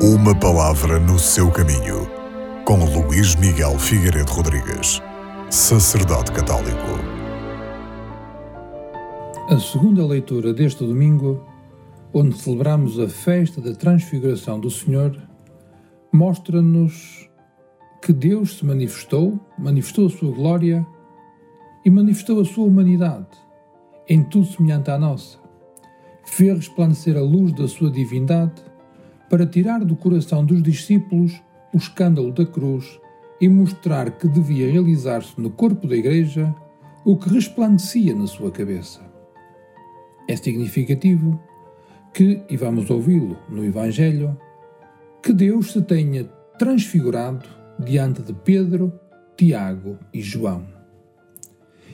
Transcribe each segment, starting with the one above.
Uma palavra no seu caminho, com Luís Miguel Figueiredo Rodrigues, sacerdote católico. A segunda leitura deste domingo, onde celebramos a festa da Transfiguração do Senhor, mostra-nos que Deus se manifestou, manifestou a sua glória e manifestou a sua humanidade, em tudo semelhante à nossa. Fez resplandecer a luz da sua divindade para tirar do coração dos discípulos o escândalo da cruz e mostrar que devia realizar-se no corpo da Igreja o que resplandecia na sua cabeça. É significativo que, e vamos ouvi-lo no Evangelho, que Deus se tenha transfigurado diante de Pedro, Tiago e João.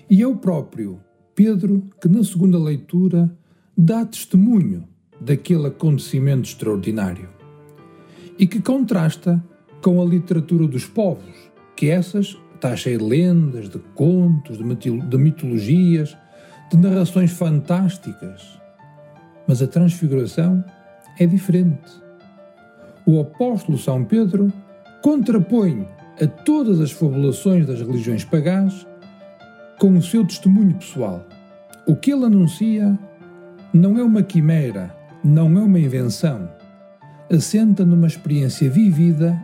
E é o próprio Pedro que, na segunda leitura, dá testemunho daquele acontecimento extraordinário e que contrasta com a literatura dos povos, que essas está cheia de lendas, de contos, de mitologias, de narrações fantásticas. Mas a transfiguração é diferente. O apóstolo São Pedro contrapõe a todas as fabulações das religiões pagãs com o seu testemunho pessoal. O que ele anuncia não é uma quimera, não é uma invenção. Assenta numa experiência vivida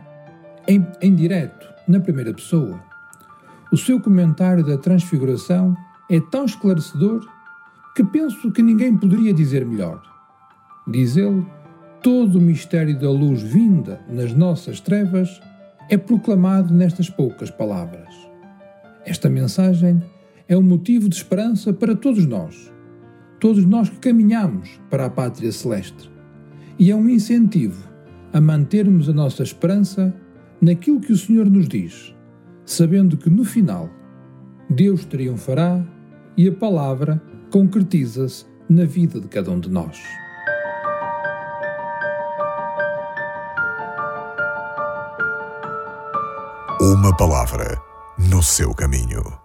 em, em direto, na primeira pessoa. O seu comentário da transfiguração é tão esclarecedor que penso que ninguém poderia dizer melhor. Diz ele, todo o mistério da luz vinda nas nossas trevas é proclamado nestas poucas palavras. Esta mensagem é um motivo de esperança para todos nós todos nós que caminhamos para a pátria celeste. E é um incentivo a mantermos a nossa esperança naquilo que o Senhor nos diz, sabendo que no final Deus triunfará e a palavra concretiza-se na vida de cada um de nós. Uma palavra no seu caminho.